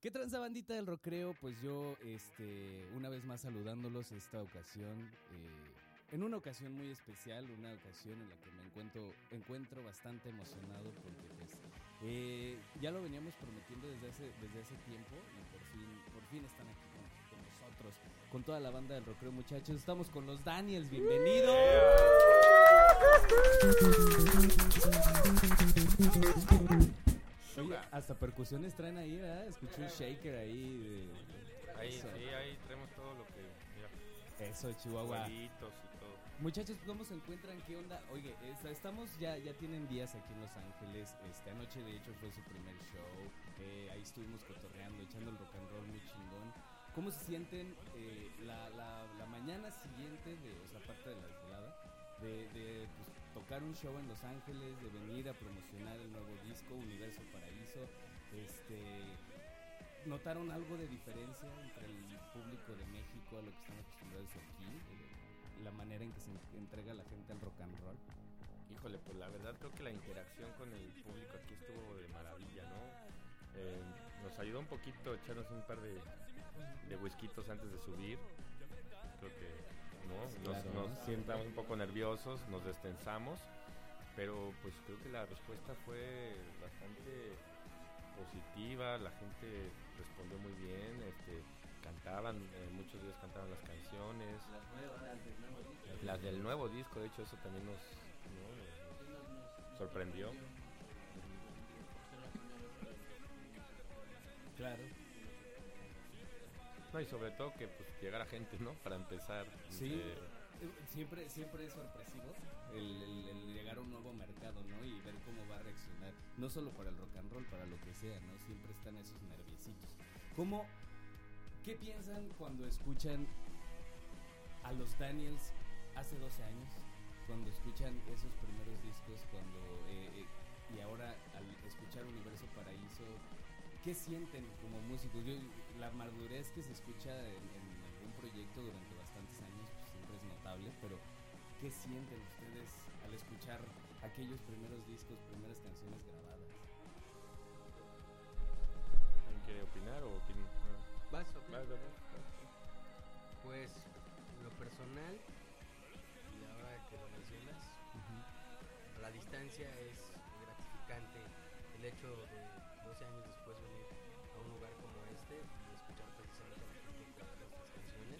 ¿Qué tranza bandita del recreo? Pues yo, este, una vez más saludándolos esta ocasión, eh, en una ocasión muy especial, una ocasión en la que me encuentro, encuentro bastante emocionado porque pues eh, ya lo veníamos prometiendo desde hace, desde hace tiempo y por fin, por fin están aquí con, nosotros, con toda la banda del recreo muchachos. Estamos con los Daniels, bienvenidos. Oye, hasta percusiones traen ahí, ¿verdad? Escuché un shaker ahí. de- Ahí, Eso. sí, ahí traemos todo lo que. Mira, Eso, Chihuahua. y todo. Muchachos, ¿cómo se encuentran? ¿Qué onda? Oye, es- estamos ya, ya tienen días aquí en Los Ángeles. Este, anoche de hecho fue su primer show. eh, ahí estuvimos cotorreando, echando el rock and roll muy chingón. ¿Cómo se sienten eh, la, la, la mañana siguiente de, o sea, aparte de la desvelada, de, de pues, tocar un show en Los Ángeles, de venir a promocionar el nuevo disco Universo Paraíso? Este, ¿Notaron algo de diferencia entre el público de México a lo que están acostumbrados aquí? Eh, la manera en que se en- entrega la gente al rock and roll. Híjole, pues la verdad creo que la interacción con el público aquí estuvo de maravilla, ¿no? Eh, nos ayudó un poquito echarnos un par de, de whiskitos antes de subir. Creo que, ¿no? Nos, Claro, nos ¿no? sientamos un poco nerviosos, nos destensamos, pero pues creo que la respuesta fue bastante positiva, la gente respondió muy bien, este, cantaban, eh, muchos de ellos cantaban las canciones. Las del nuevo disco, de hecho, eso también nos, ¿no? nos sorprendió. Claro. No, y sobre todo que pues llegara gente, ¿no? Para empezar. Sí. Eh, Siempre, siempre es sorpresivo el, el- el llegar a un nuevo mercado, ¿no? Y ver cómo va a reaccionar. No solo para el rock and roll, para lo que sea, ¿no? Siempre están esos nerviositos. ¿Cómo, qué piensan cuando escuchan a los Daniels hace 12 años? Cuando escuchan esos primeros discos, cuando eh, eh, y ahora al escuchar Universo Paraíso, ¿qué sienten como músicos? Yo- la madurez que se escucha en, en algún proyecto durante bastantes años pues, siempre es notable, pero ¿qué sienten ustedes al escuchar aquellos primeros discos, primeras canciones grabadas? ¿Alguien quiere opinar o opin- ah, Vas, vas? Pues lo personal, y ahora que lo mencionas, a la distancia es gratificante el hecho de 12 años después venir a un lugar como este y escuchar precisamente la cantar nuestras canciones,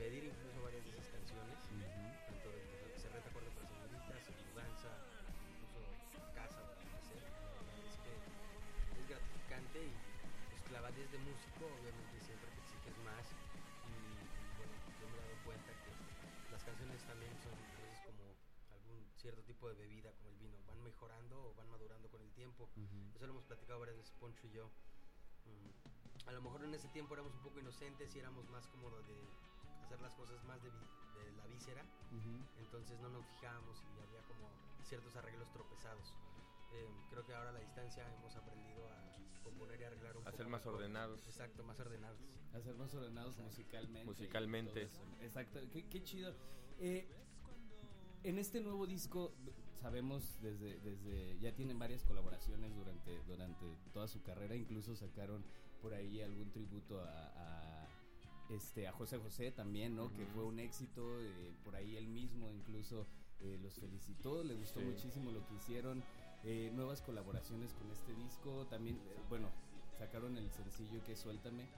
pedir incluso varias de esas canciones, tanto de que se reta acuerdo para señoritas, mudanza, incluso casa. La es que es gratificante y pues clavadez de músico, obviamente siempre te exiges más y, y, bueno, yo me he dado cuenta que las canciones también son cierto tipo de bebida como el vino, van mejorando o van madurando con el tiempo. Eso lo hemos platicado varias veces Poncho y yo. Mm, A lo mejor en ese tiempo éramos un poco inocentes y éramos más como de hacer las cosas más de, de la víscera, entonces no nos fijábamos y había como ciertos arreglos tropezados. Eh, creo que ahora a la distancia hemos aprendido a componer y arreglar un A poco ser más ordenados. Exacto, más ordenados. A ser más ordenados musicalmente. y Musicalmente. eso. Exacto, qué, qué chido. Eh, en este nuevo disco sabemos desde, desde ya tienen varias colaboraciones durante, durante toda su carrera, incluso sacaron por ahí algún tributo a, a, este a José José también, ¿no? Que fue un éxito, eh, por ahí él mismo incluso eh, los felicitó, le gustó Sí. muchísimo lo que hicieron, eh, nuevas colaboraciones con este disco, también, eh, bueno, sacaron el sencillo que es Suéltame,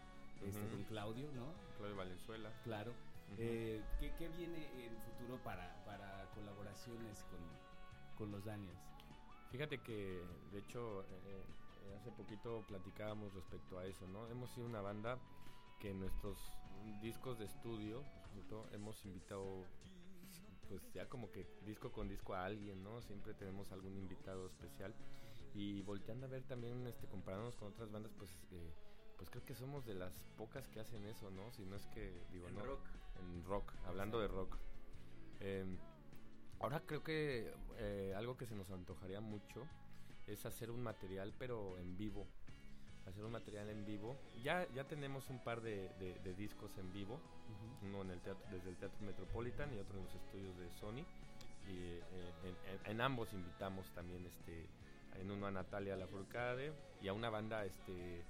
este, con Claudio, ¿no? Claudio Valenzuela. Claro. Eh, ¿qué, qué viene en futuro para, para colaboraciones con, con los Daniels? Fíjate que, de hecho, eh, hace poquito platicábamos respecto a eso, ¿no? Hemos sido una banda que en nuestros discos de estudio todo, hemos invitado, pues ya como que disco con disco a alguien, ¿no? Siempre tenemos algún invitado especial. Y volteando a ver también, este, comparándonos con otras bandas, pues, eh, pues creo que somos de las pocas que hacen eso, ¿no? Si no es que, digo, En no. rock. En rock, hablando de rock. Em, Ahora creo que eh, algo que se nos antojaría mucho es hacer un material, pero en vivo. Hacer un material en vivo. Ya, ya tenemos un par de, de- de discos en vivo, uno en el teatro, desde el Teatro Metropolitan y otro en los estudios de Sony. Y eh, en, en- en ambos invitamos también este en uno a Natalia Lafourcade y a una banda este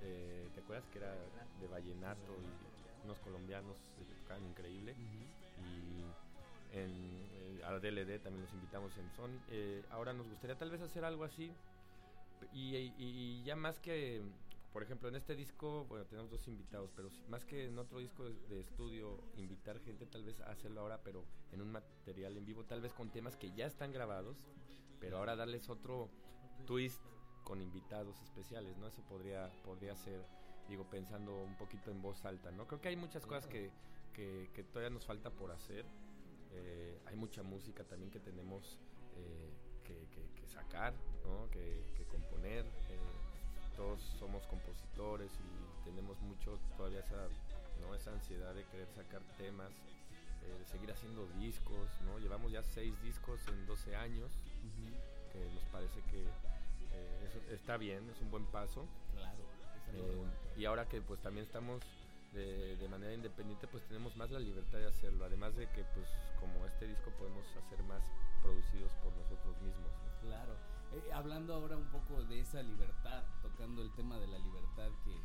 eh, ¿te acuerdas que era de vallenato y unos colombianos se tocaban increíble? Y en eh, a DLD también los invitamos en Sony. Eh, ahora nos gustaría tal vez hacer algo así. Y, y- y ya más que, por ejemplo, en este disco, bueno, tenemos dos invitados, pero más que en otro disco de, de estudio, invitar gente, tal vez hacerlo ahora, pero en un material en vivo, tal vez con temas que ya están grabados, pero ahora darles otro twist con invitados especiales, ¿no? Eso podría, podría ser, digo, pensando un poquito en voz alta, ¿no? Creo que hay muchas cosas que, que, que todavía nos falta por hacer. Eh, hay mucha música también que tenemos eh, que, que- que sacar, ¿no? que, que componer. eh, todos somos compositores y tenemos mucho todavía esa, ¿no? esa ansiedad de querer sacar temas, de seguir haciendo discos. ¿no? Llevamos ya seis discos en 12 años, que nos parece que eso está bien, es un buen paso. Claro. Eh, y ahora que pues también estamos de, manera independiente pues tenemos más la libertad de hacerlo además de que pues como este disco podemos hacer más producidos por nosotros mismos. Claro. Eh, hablando ahora un poco de esa libertad, tocando el tema de la libertad que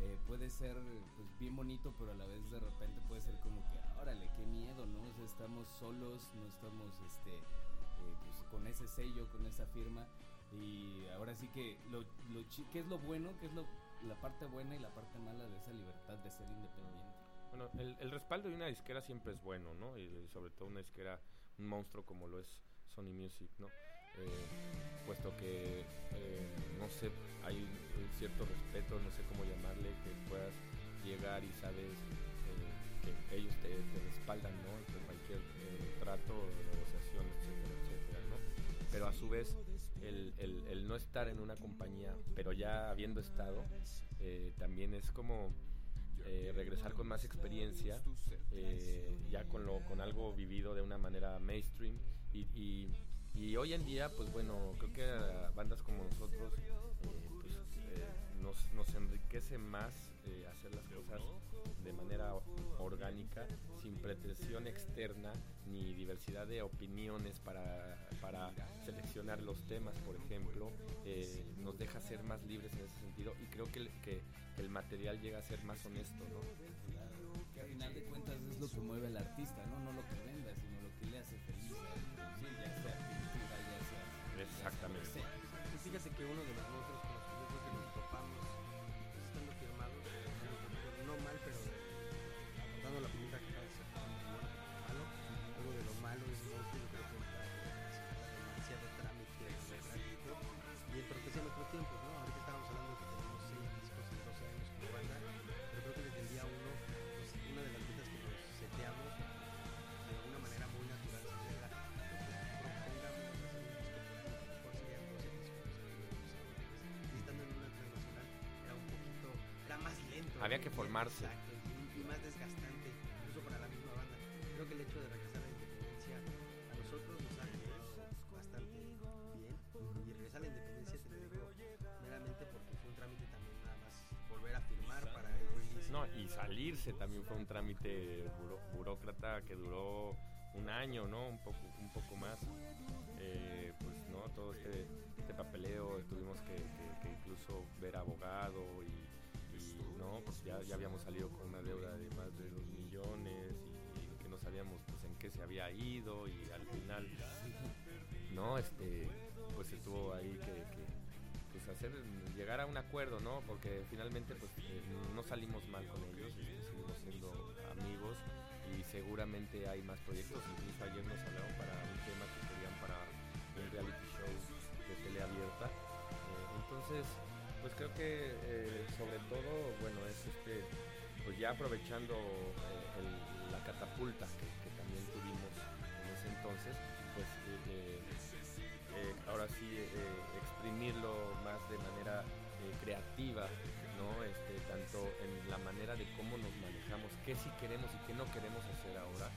eh, puede ser pues, bien bonito, pero a la vez de repente puede ser como que, órale, qué miedo, ¿no? Estamos solos, no estamos este, eh, pues, con ese sello, con esa firma. Y ahora sí que, lo, lo ¿qué es lo bueno? ¿Qué es lo, la parte buena y la parte mala de esa libertad de ser independiente? bueno el, el respaldo de una disquera siempre es bueno no y sobre todo una disquera un monstruo como lo es Sony Music no Eh, puesto que eh, no sé hay un cierto respeto no sé cómo llamarle que puedas llegar y sabes eh, que ellos te, te respaldan no ante cualquier eh, trato negociación etcétera etcétera no pero a su vez el, el- el no estar en una compañía, pero ya habiendo estado, eh, también es como eh, regresar con más experiencia, eh, ya con, lo, con algo vivido de una manera mainstream. Y, y- y hoy en día, pues bueno, creo que bandas como nosotros eh, pues, nos, nos enriquece más eh, hacer las cosas de manera orgánica, sin pretensión externa ni diversidad de opiniones para, para seleccionar los temas, por ejemplo, eh, nos deja ser más libres en ese sentido y creo que el, que, que el material llega a ser más honesto, ¿no? Que al final de cuentas es lo que mueve al artista, ¿no? No lo que venda, sino lo que le hace feliz. Sí, ya sea pintura, ya sea... Exactamente. ya sea. Y fíjate que uno de los monstruos Había ¿no? que Y- formarse. Exacto, y, y más desgastante, incluso para la misma banda. Creo que el hecho de regresar a la independencia a nosotros nos ha venido bastante bien. Y regresar a la independencia, te lo digo meramente porque fue un trámite también nada más volver a firmar para el release. No, y salirse también fue un trámite buró- burócrata que duró un año, ¿no? Un poco, un poco más. Eh, pues, ¿no? Todo este, este papeleo, tuvimos que, que- que incluso ver abogado y, ¿no? Pues ya, ya habíamos salido con una deuda de más de dos millones y, que no sabíamos pues en qué se había ido y al final, ¿no? Este, pues estuvo ahí que, pues hacer llegar a un acuerdo no porque finalmente pues eh, no salimos mal con ellos este, seguimos siendo amigos y seguramente hay más proyectos incluso ayer nos hablaron para un tema que querían para un reality show de tele abierta Eh, entonces pues creo que eh, sobre todo bueno es este pues ya aprovechando eh, la catapulta que, también tuvimos en ese entonces pues eh, ahora sí exprimirlo más de manera creativa, ¿no? Este, tanto en la manera de cómo nos manejamos, qué sí queremos y qué no queremos hacer ahora,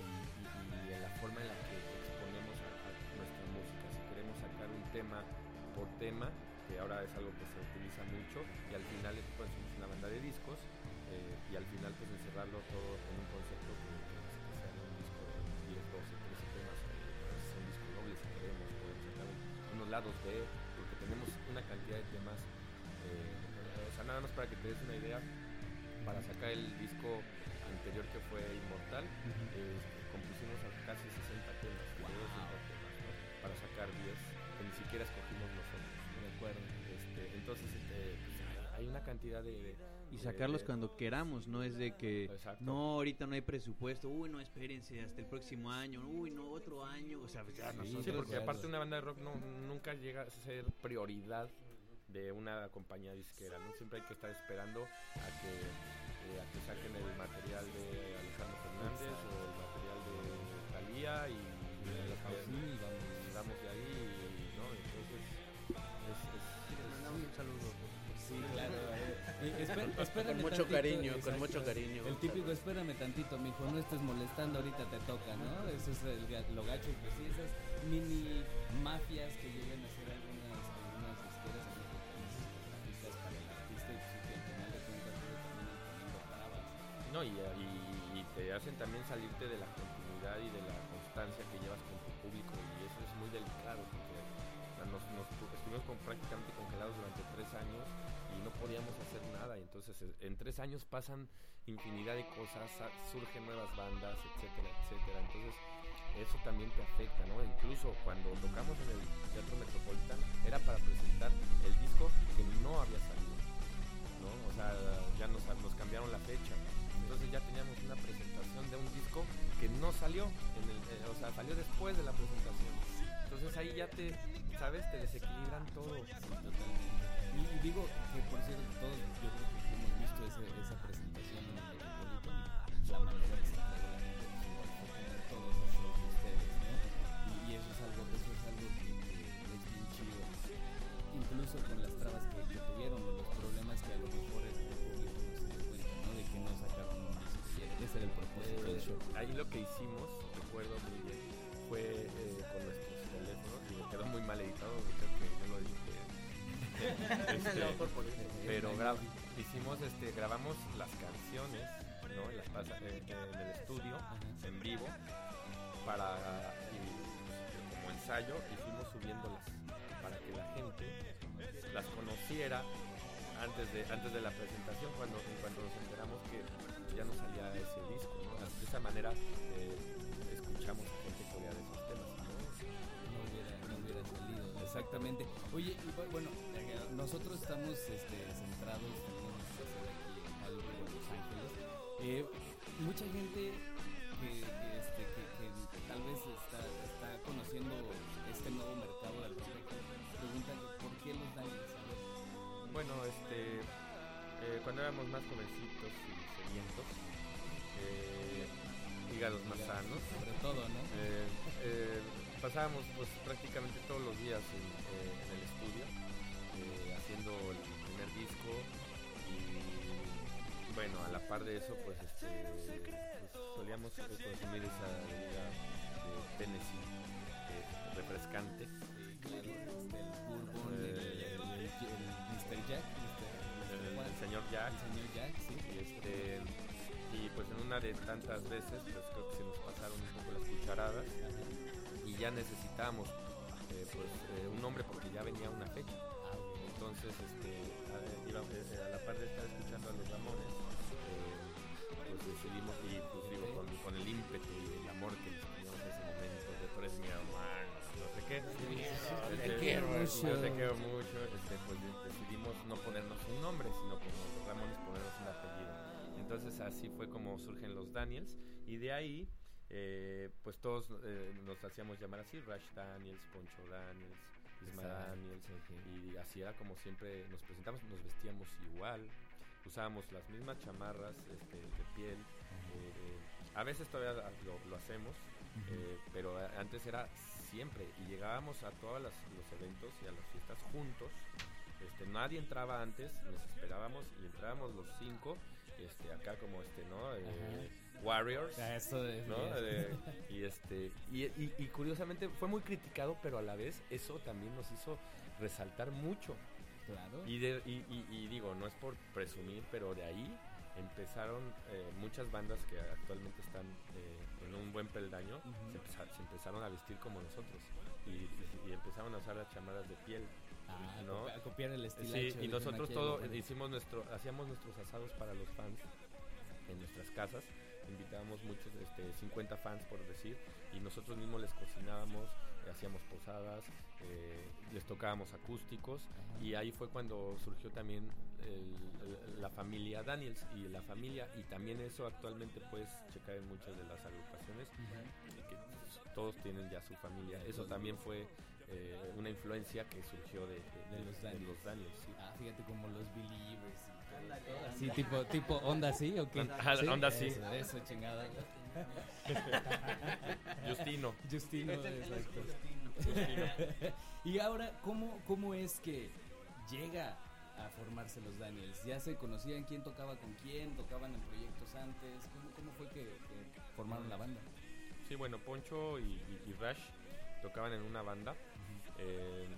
y, en la forma en la que exponemos a nuestra música. Si queremos sacar un tema por tema, que ahora es algo que se utiliza mucho, y al final pues, somos una banda de discos, eh, y al final pues encerrarlo todo en un concepto que, que, sea un disco de 10, 12, 13 temas, o pues, un disco doble si queremos, podemos sacar un- unos lados B, porque tenemos una cantidad de temas, eh, o sea, nada más para que te des una idea, para sacar el disco anterior que fue Inmortal, eh, compusimos casi 60 temas, que temas ¿no? para sacar 10 que ni siquiera escogimos nosotros. De acuerdo. Este, entonces, este, pues, hay una cantidad de, de y sacarlos de- cuando queramos, no es de que Exacto. no, ahorita no hay presupuesto, uy, no, espérense hasta el próximo año, uy, no, otro año, o sea, pues ya Sí, nosotros... Sí, porque aparte una banda de rock no, nunca llega a ser prioridad de una compañía disquera, ¿no? Siempre hay que estar esperando a que, eh, a que saquen el material de Alejandro Con mucho tantito, cariño, con exacto. mucho cariño. El típico, espérame tantito, mijo, no estés molestando, ahorita te toca, ¿no? Eso es el, lo gacho, pues sí, esas mini mafias que llegan a ser algunas, algunas compañías para el artista y pues, que al final de cuentas luego terminan poniendo trabas. No, y, y- y te hacen también salirte de la continuidad y de la constancia que llevas con tu público y eso es muy delicado porque o sea, nos, nos tu- estuvimos con- prácticamente congelados durante tres años y no podíamos hacer nada y entonces en tres años pasan infinidad de cosas, sa- surgen nuevas bandas, etcétera, etcétera. Entonces eso también te afecta, ¿no? Incluso cuando tocamos en el Teatro Metropolitan era para presentar el disco que no había salido. ¿no? O sea, ya nos, nos cambiaron la fecha. Entonces ya teníamos una presentación de un disco que no salió, en el, eh, o sea, salió después de la presentación. Entonces ahí ya te, ¿sabes? Te desequilibran todo. Y, digo que por cierto, todos yo creo que hemos visto ese, esa presentación en el la manera que se entregó la gente, pues todos los shows de ustedes, ¿no? Y, y eso es algo, eso es algo que, que es bien chido. Incluso con las trabas que, que tuvieron, los problemas que a lo mejor este público no se dio cuenta, ¿no? De que no sacaron un disco. Ese era el propósito del show. Eh, ahí lo que hicimos, recuerdo muy Este, pero gra- hicimos este grabamos las canciones no en, las pasa- en- en el estudio en vivo para y, pues, como ensayo y fuimos subiéndolas para que la gente las conociera antes de antes de la presentación cuando cuando nos enteramos que ya no salía ese disco ¿no? de esa manera eh, escuchamos a gente corear esos temas ¿no? no hubiera, no hubiera salido. Exactamente. Oye, y bueno, eh, nosotros estamos este, centrados en Hollywood, en Los Ángeles. Eh, mucha gente que, que, este, que, que tal vez está, está conociendo este nuevo mercado del rock pregunta por qué los ver, Bueno, este, eh, cuando éramos más jovencitos y sedientos, eh, hígados más sanos, Sobre todo, ¿no? eh, pasábamos pues prácticamente todos los días en, en el estudio eh, haciendo el primer disco y bueno, a la par de eso pues, este, pues, solíamos consumir esa bebida de Tennessee refrescante. El Bourbon, el, Mr. Jack, Mr. El, señor Jack El señor Jack, sí. y este y pues en una de tantas veces pues creo que se nos pasaron un poco las cucharadas y ya necesitábamos eh, pues eh, un nombre porque ya venía una fecha. Entonces este a, iba- eh, a la par de estar escuchando a los Ramones eh, pues decidimos y pues digo con, con el ímpetu y el amor que teníamos en ese momento de tú eres mi hermano no sé qué Te Este, quiero pues, mucho. Te quiero mucho. Este, pues de- decidimos no ponernos un nombre, sino como los Ramones ponernos un apellido. Entonces así fue como surgen los Daniels. Y de ahí, eh, pues todos eh, nos hacíamos llamar así, Rash Daniels, Poncho Daniels, Isma Exacto, Daniels. ok. Y así era como siempre nos presentamos, nos vestíamos igual. Usábamos las mismas chamarras este, de piel. eh, a veces todavía lo, lo hacemos, eh, pero antes era siempre y llegábamos a todos los eventos y a las fiestas juntos. Este, nadie entraba antes, nos esperábamos y entrábamos los cinco, este, acá como este, ¿no? Eh, Warriors. Ah, Eso es. ¿no? Eh, y este y, y- y curiosamente fue muy criticado, pero a la vez eso también nos hizo resaltar mucho. Claro. Y, de- y, y- y digo, no es por presumir, pero de ahí empezaron eh, muchas bandas que actualmente están eh, en un buen peldaño, Ujú. se, empeza- se empezaron a vestir como nosotros y, y- y empezaron a usar las chamarras de piel. Ah, ¿no? a copiar el estilo. Sí, y nosotros todo hicimos nuestro, hacíamos nuestros asados para los fans en nuestras casas. Invitábamos muchos, este, 50 fans por decir, y nosotros mismos les cocinábamos, hacíamos posadas, eh, les tocábamos acústicos, y ahí fue cuando surgió también el- el- la familia Daniels y la familia, y también eso actualmente puedes checar en muchas de las agrupaciones, eh, que todos tienen ya su familia. Eso también fue eh, una influencia que surgió de, de- De los Daniels. los Daniels, sí. Ah, fíjate como los Believers y todo, todo así, tipo, tipo onda así, ¿o qué? Ah, onda así. Eso, eso, chingada. Justino. Justino, exacto. Justino. Y ahora, ¿cómo, ¿cómo es que llega a formarse los Daniels? ¿Ya se conocían quién tocaba con quién? ¿Tocaban en proyectos antes? ¿Cómo, cómo fue que, que formaron la banda? Sí, bueno, Poncho y, y- y Rash tocaban en una banda eh,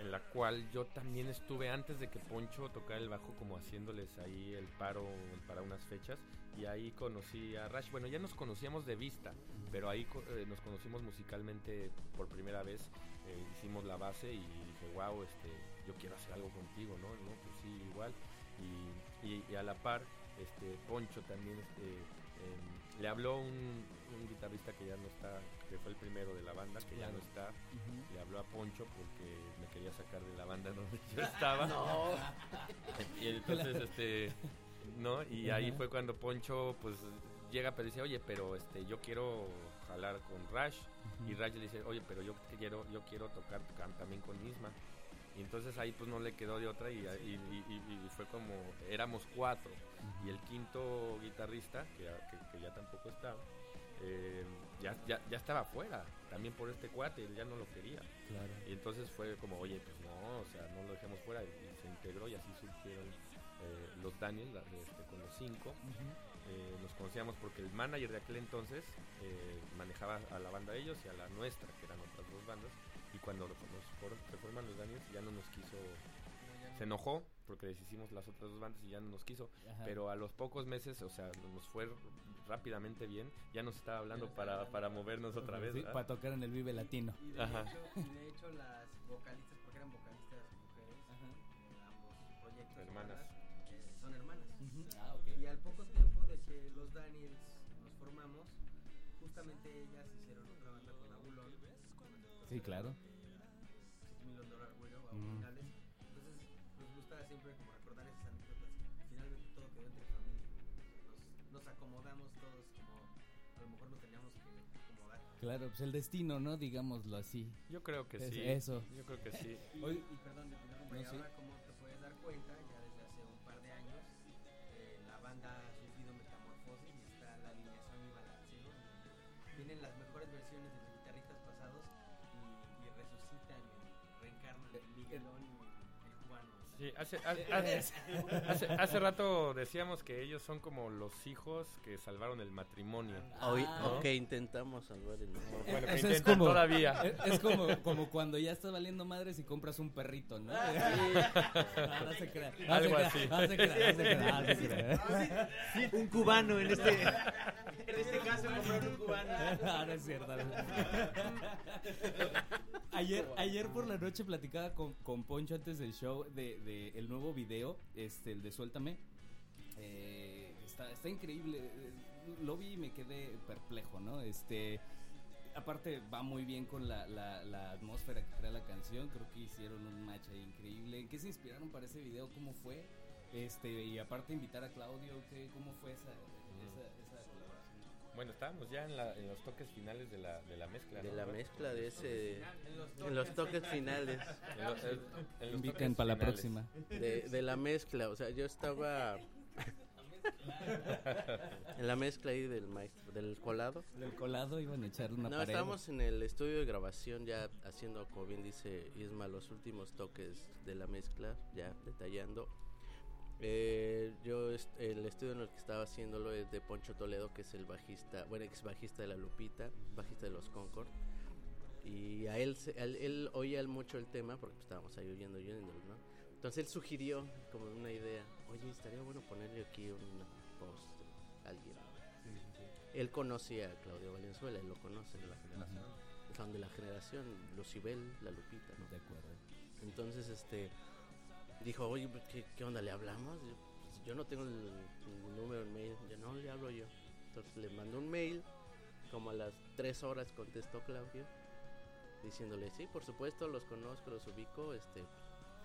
en la cual yo también estuve antes de que Poncho tocara el bajo como haciéndoles ahí el paro para unas fechas y ahí conocí a Rash. Bueno, ya nos conocíamos de vista, pero ahí eh, nos conocimos musicalmente por primera vez. eh, hicimos la base y dije, wow, este, yo quiero hacer algo contigo, ¿no? ¿No? Pues sí, igual. Y, y- y a la par, este, Poncho también este, em, le habló un, un guitarrista que ya no está, que fue el primero de la banda, que ya no está, le habló a Poncho porque me quería sacar de la banda donde yo estaba. Y entonces, este, ¿no? Y ahí fue cuando Poncho, pues, llega, pero dice, oye, pero este, yo quiero jalar con Rash. Y Rash le dice, oye, pero yo quiero, yo quiero tocar también con Isma. Y entonces ahí pues no le quedó de otra y, y- y- y- y fue como, éramos cuatro. Y el quinto guitarrista, que, ya- que- que ya tampoco está, eh, ya, ya, ya estaba afuera, también por este cuate, él ya no lo quería. Claro. Y entonces fue como, oye, pues no, o sea, no lo dejemos fuera. Y, se integró y así surgieron eh, los Daniels este, con los cinco. Eh, nos conocíamos porque el manager de aquel entonces manejaba a la banda de ellos y a la nuestra, que eran otras dos bandas. Y cuando nos for- se forman los Daniels ya no nos quiso, se enojó porque deshicimos las otras dos bandas y ya no nos quiso. Ajá. Pero a los pocos meses, o sea, nos fue rápidamente bien, ya nos estaba hablando para, para movernos otra vez. Para tocar en el Vive Latino. Y de, Ajá. hecho, y de hecho las vocalistas, porque eran vocalistas mujeres en ambos proyectos, Hermanas. Sí, claro. Six Million Dollar Widow, a Mm. finales. Entonces nos gusta siempre como recordar esas anécdotas. Finalmente todo quedó entre familia. Nos, nos acomodamos todos como a lo mejor nos teníamos que acomodar. Claro, pues el destino, ¿no? Digámoslo así. Yo creo que Es- sí. eso. Yo creo que sí. Y, y perdón, de no, sí. ahora como te puedes dar cuenta, ya desde hace un par de años, eh, la banda Sí, hace, hace, hace, hace rato decíamos que ellos son como los hijos que salvaron el matrimonio. Hoy, Ah. o que intentamos salvar el Bueno, que Eso es como- todavía. Es, es como, como cuando ya estás valiendo madres y compras un perrito, ¿no? Algo se crea, así. Un cubano en este, en este caso comprar un cubano. Ah, no es cierto. no es cierto. Ayer, ayer por la noche platicaba con, con Poncho antes del show de, de el nuevo video, este, el de Suéltame. Eh, está, está increíble. Lo vi y me quedé perplejo, ¿no? Este. Aparte va muy bien con la, la, la atmósfera que crea la canción. Creo que hicieron un match ahí increíble. ¿En qué se inspiraron para ese video? ¿Cómo fue? Este, y aparte invitar a Claudio, ¿qué, ¿cómo fue esa, esa? Bueno, estábamos ya en, la, en los toques finales de la, de la mezcla. de ¿no? la mezcla de ese en los toques finales toques para la próxima. de, de la mezcla, o sea, yo estaba en la mezcla ahí del maestro, del colado. Del colado iban a echarle una No, pared. estábamos en el estudio de grabación ya haciendo, como bien dice Isma, los últimos toques de la mezcla, ya detallando. Eh, yo, est- el estudio en el que estaba haciéndolo es de Poncho Toledo, que es el bajista, bueno, ex bajista de La Lupita, bajista de los Concord. Y a él, a él, él oía mucho el tema, porque estábamos ahí oyendo, oyéndolo, ¿no? Entonces él sugirió como una idea, oye, estaría bueno ponerle aquí un post a alguien. Él conocía a Claudio Valenzuela, él lo conoce de la generación. Son de la generación, Lucibel, La Lupita, ¿no? De acuerdo. Entonces, este, dijo, oye, ¿qué, qué onda? ¿Le hablamos? Yo, pues, yo no tengo el, el número en mail, yo no le hablo yo. Entonces le mandó un mail, como a las tres horas contestó Claudio, diciéndole, sí, por supuesto, los conozco, los ubico, este,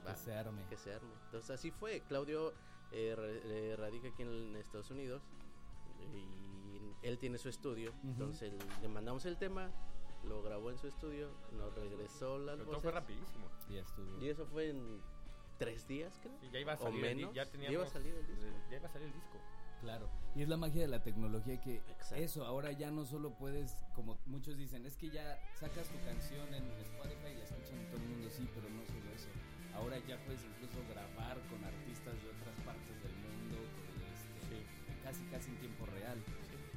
va, Que se arme. que se arme. Entonces así fue. Claudio eh, eh, radica aquí en Estados Unidos y él tiene su estudio. Entonces le mandamos el tema, lo grabó en su estudio, nos regresó las Pero todo fue voces. rapidísimo. Y. Y eso fue en tres días, creo. Sí, ya iba a O salir el di- menos. ya Ya teníamos iba a salir el disco. ya iba a salir el disco. Claro. Y es la magia de la tecnología que Exacto. eso, ahora ya no solo puedes, como muchos dicen, es que ya sacas tu canción en Spotify y la escuchan todo el mundo, sí, pero no solo eso. Ahora ya puedes incluso grabar con artistas de otras partes del mundo, con, este, casi casi en tiempo real.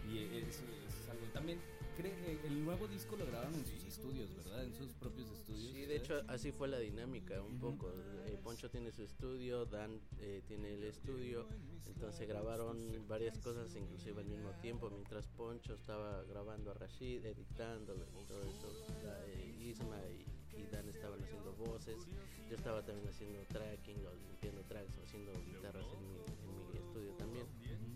Y eso, eso es algo. También, el nuevo disco lo grabaron en sus estudios, ¿verdad? En sus propios estudios. Sí, de hecho así fue la dinámica un poco. Eh, Poncho tiene su estudio, Dan eh, tiene el estudio, entonces grabaron varias cosas inclusive al mismo tiempo, mientras Poncho estaba grabando a Rashid, editándolo y todo eso. la- eh, Isma y, y Dan estaban haciendo voces, yo estaba también haciendo tracking o limpiando tracks o haciendo guitarras en mi, en mi estudio también.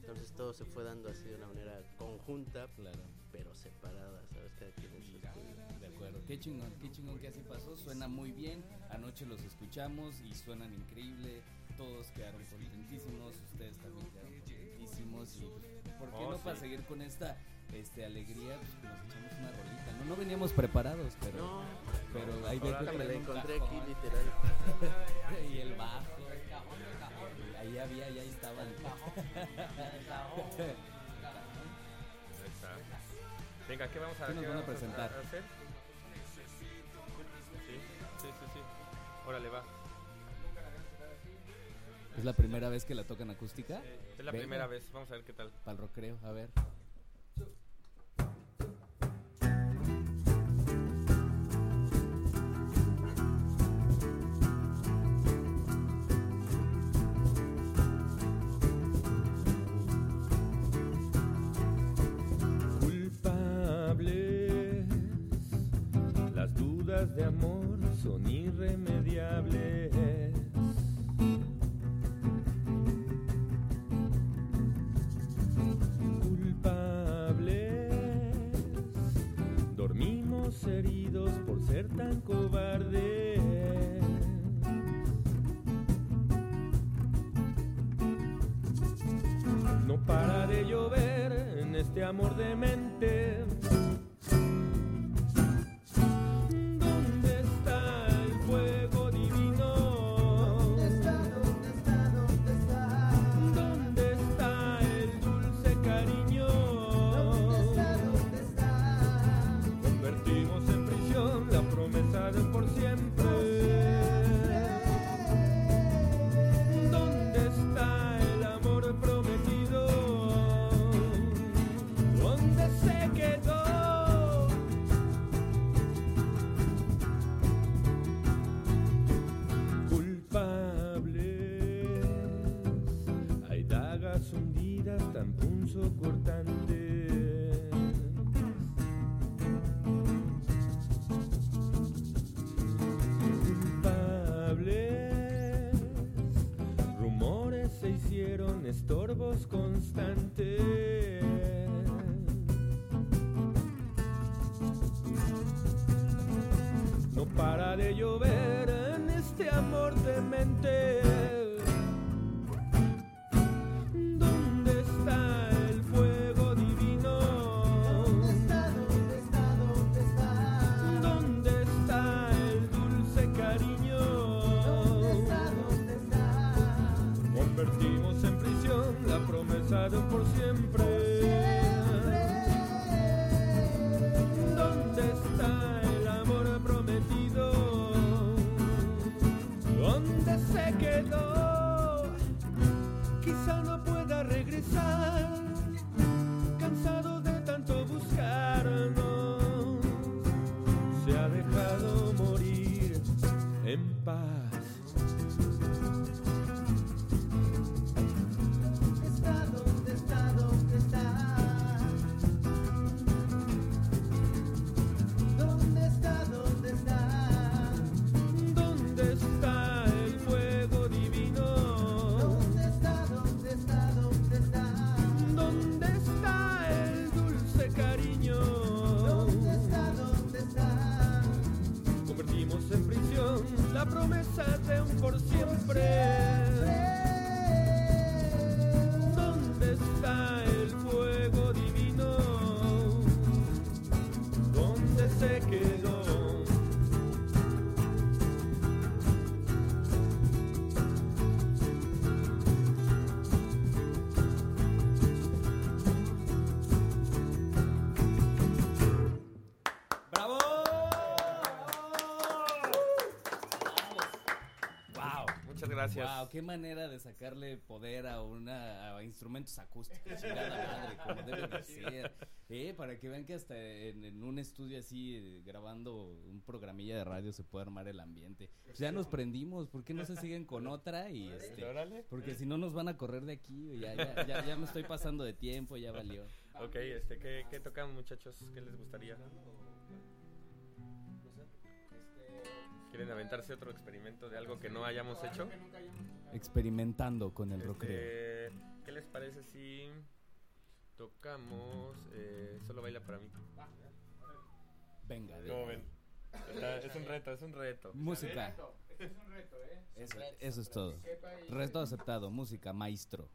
Entonces todo se fue dando así de una manera conjunta, Claro. Pero separada, ¿sabes? Cada quien en su estudio. De acuerdo, qué chingón, qué chingón que así pasó, suena muy bien, anoche los escuchamos y suenan increíble, todos quedaron contentísimos, ustedes también quedaron contentísimos y ¿por qué Oh, no sí. para seguir con esta este, alegría? Pues nos echamos una rolita, no, no veníamos preparados, pero, No, pero ahí me la encontré aquí literal. y el bajo, ahí había, ya estaban. Ahí está. Venga, ¿qué vamos a, ¿Qué nos qué van a presentar? hacer? Sí, sí, sí, sí. Órale, va. ¿Es la primera vez que la tocan acústica? Es la Venga. primera vez. Vamos a ver qué tal. Para el recreo, a ver. De amor son irremediables. Culpables, dormimos heridos por ser tan cobardes. No para de llover en este amor de mente. Tan punzo cortantes. culpables. Rumores se hicieron estorbos constantes. No para de llover en este amor demente. Gracias. Wow, qué manera de sacarle poder a una a instrumentos acústicos, madre, como debe de ser. Eh, para que vean que hasta en, en un estudio así eh, grabando un programilla de radio se puede armar el ambiente. Pues ya nos prendimos, ¿por qué no se siguen con otra y este porque si no nos van a correr de aquí, ya, ya, ya, ya me estoy pasando de tiempo, ya valió. Ok, este, ¿qué, qué tocan muchachos? ¿Qué les gustaría? ¿Quieren aventarse otro experimento de algo que no hayamos hecho? Experimentando con el rockero. Este, ¿Qué les parece si tocamos eh, Solo baila para mí? Venga, de- ¿Cómo ven? Está- es un reto, es un reto. música. Es un reto, ¿eh? Eso, eso es todo. Reto aceptado, música, maestro.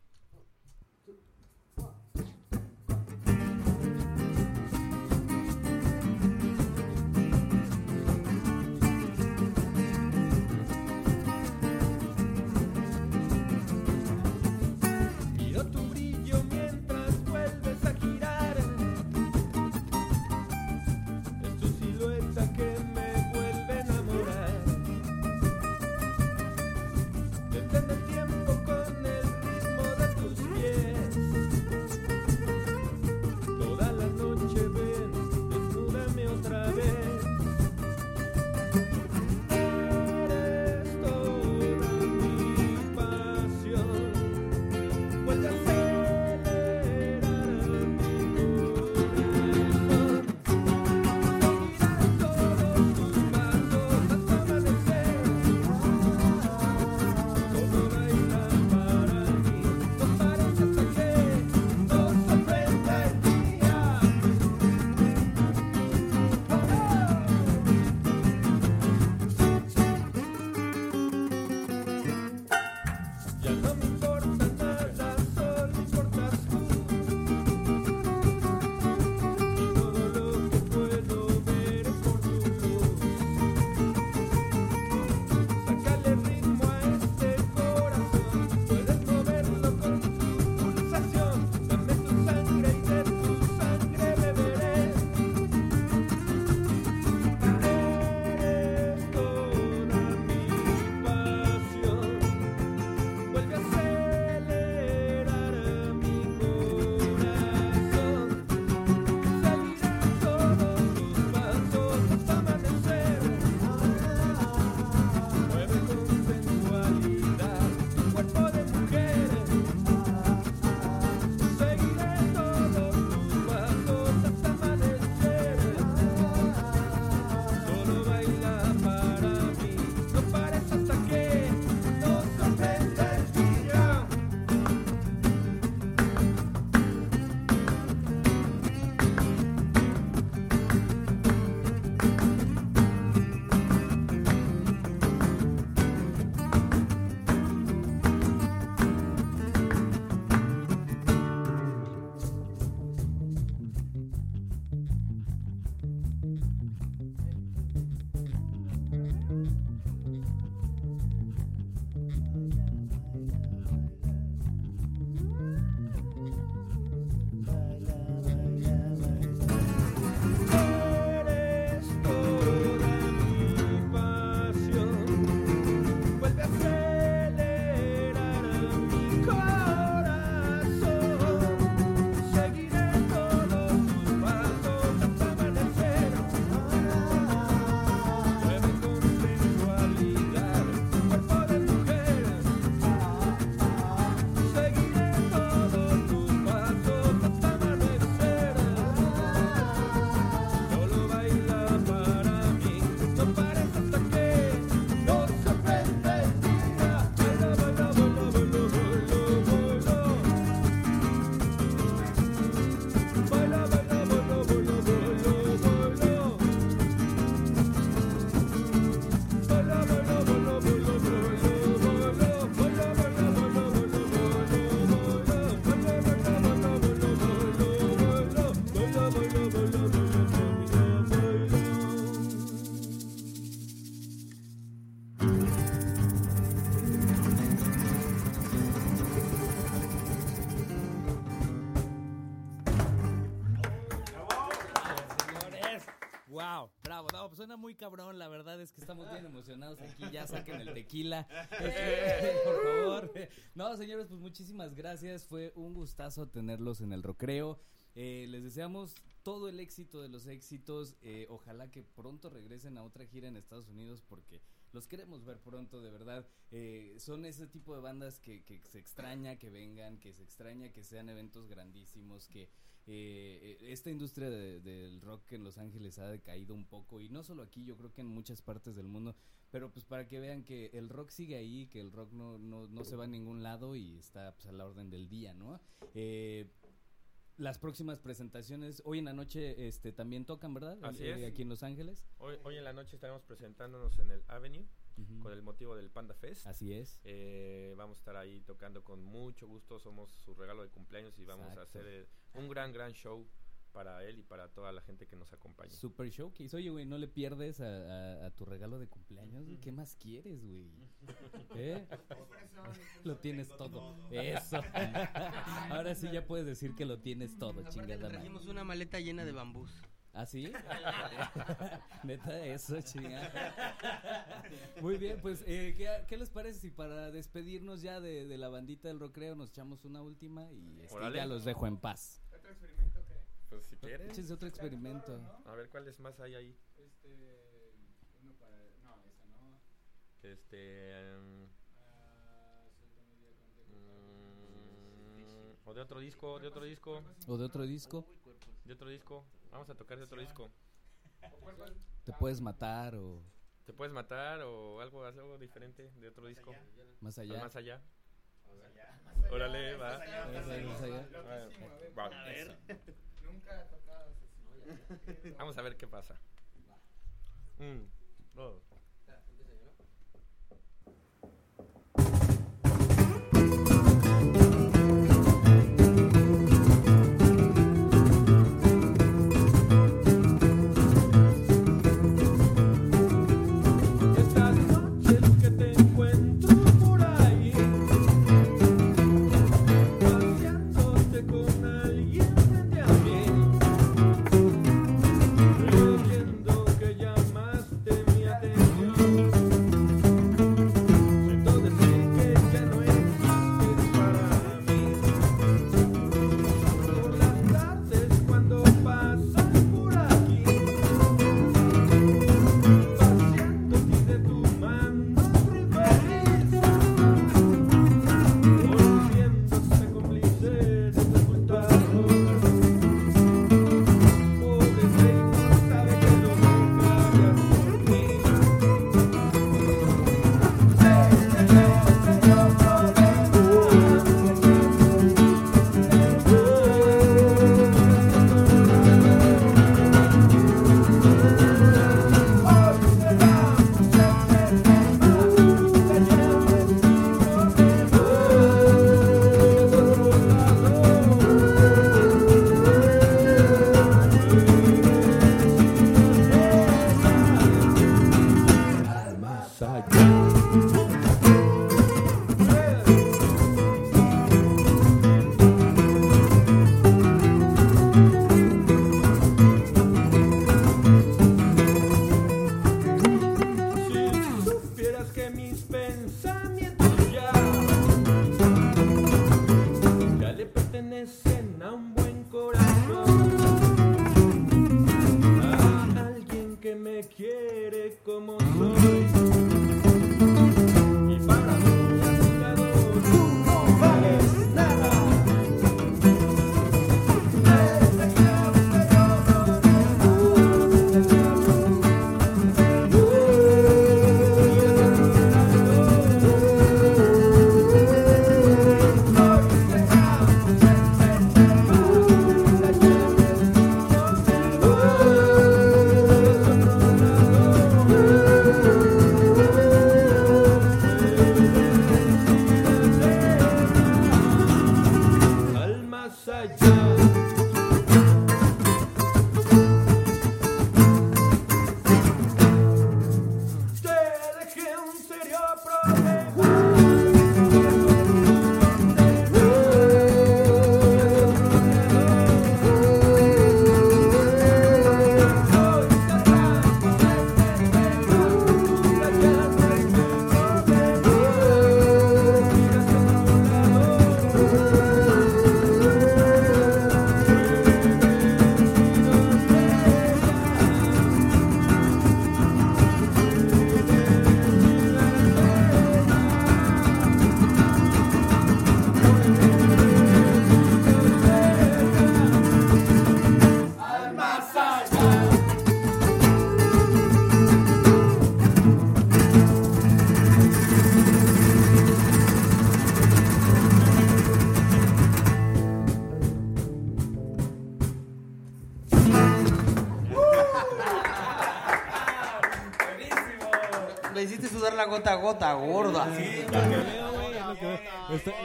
No, pues suena muy cabrón, la verdad es que estamos bien emocionados aquí, ya saquen el tequila, Este, por favor. No, señores, pues muchísimas gracias, fue un gustazo tenerlos en el recreo. Eh, les deseamos todo el éxito de los éxitos, eh, ojalá que pronto regresen a otra gira en Estados Unidos porque los queremos ver pronto, de verdad. Eh, son ese tipo de bandas que, que se extraña que vengan, que se extraña que sean eventos grandísimos, que eh, eh, esta industria de- del rock en Los Ángeles ha decaído un poco y no solo aquí, yo creo que en muchas partes del mundo, pero pues para que vean que el rock sigue ahí, que el rock no, no, no se va a ningún lado y está pues, a la orden del día, ¿no? Eh, las próximas presentaciones, hoy en la noche este también tocan, ¿verdad? Así Eh, es. Aquí en Los Ángeles. Hoy, hoy en la noche estaremos presentándonos en el Avenue Con el motivo del Panda Fest. Así es. Eh, vamos a estar ahí tocando con mucho gusto. Somos su regalo de cumpleaños y vamos Exacto. a hacer eh, un gran, gran show para él y para toda la gente que nos acompañe. Super showcase. Oye, güey, no le pierdes a, a- a tu regalo de cumpleaños. ¿Qué más quieres, güey? ¿Eh? Lo tienes todo. Eso. Ahora sí ya puedes decir que lo tienes todo, chingada trajimos una maleta llena de bambús. ¿Ah, sí? Neta, eso, chingada. Muy bien, pues, eh, ¿qué, qué les parece si para despedirnos ya de, de la bandita del recreo nos echamos una última y este, ya los dejo en paz? Pues si quieres. Échense otro experimento. A ver cuáles más hay ahí. Este. Uno para. No, esa no. Este. mm, o de otro disco, de otro disco, ¿O de otro disco? de otro disco. Vamos a tocar de otro disco. ¿Te puedes matar o ¿Te puedes matar o algo, algo diferente de otro disco? más Al allá? Más allá. Órale, va. Más allá, allá. Va. Nunca he tocado ese sí. Vamos a ver qué pasa. Un, dos.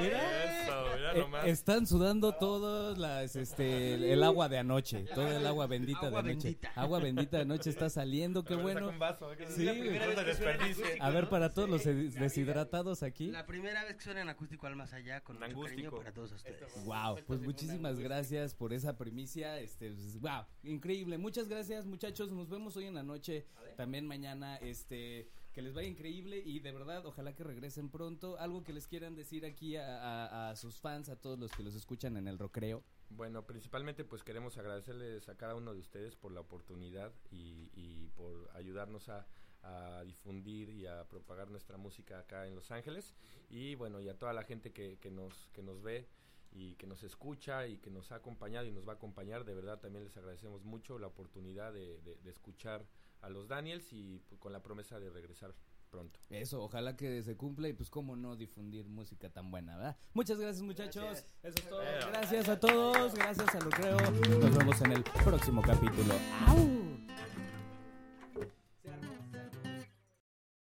Mira Eh, nomás. están sudando todos las, este, el, el agua de anoche, todo el agua bendita Agua de anoche. bendita. Agua bendita de anoche está saliendo, qué bueno. vaso, que Sí. A ver, para todos los des- deshidratados aquí. La primera vez que suena en acústico al más allá con mucho cariño para todos ustedes. Wow, pues muchísimas gracias por esa primicia, este, pues, wow, increíble. Muchas gracias, muchachos. Nos vemos hoy en la noche, también mañana, este, que les vaya increíble y de verdad, ojalá que regresen pronto. Algo que les quieran decir aquí a, sus fans, a todos los que los escuchan en el Recreo. Bueno, principalmente pues queremos agradecerles a cada uno de ustedes por la oportunidad y, por ayudarnos a, difundir y a propagar nuestra música acá en Los Ángeles y bueno, y a toda la gente que, nos, que nos ve y que nos escucha y que nos ha acompañado y nos va a acompañar, de verdad también les agradecemos mucho la oportunidad de escuchar a los Daniels y pues, con la promesa de regresar pronto. Eso, ojalá que se cumpla y pues cómo no difundir música tan buena, ¿verdad? Muchas gracias muchachos, eso es todo. Gracias a todos, gracias al Recreo. Nos vemos en el próximo capítulo. ¡Au!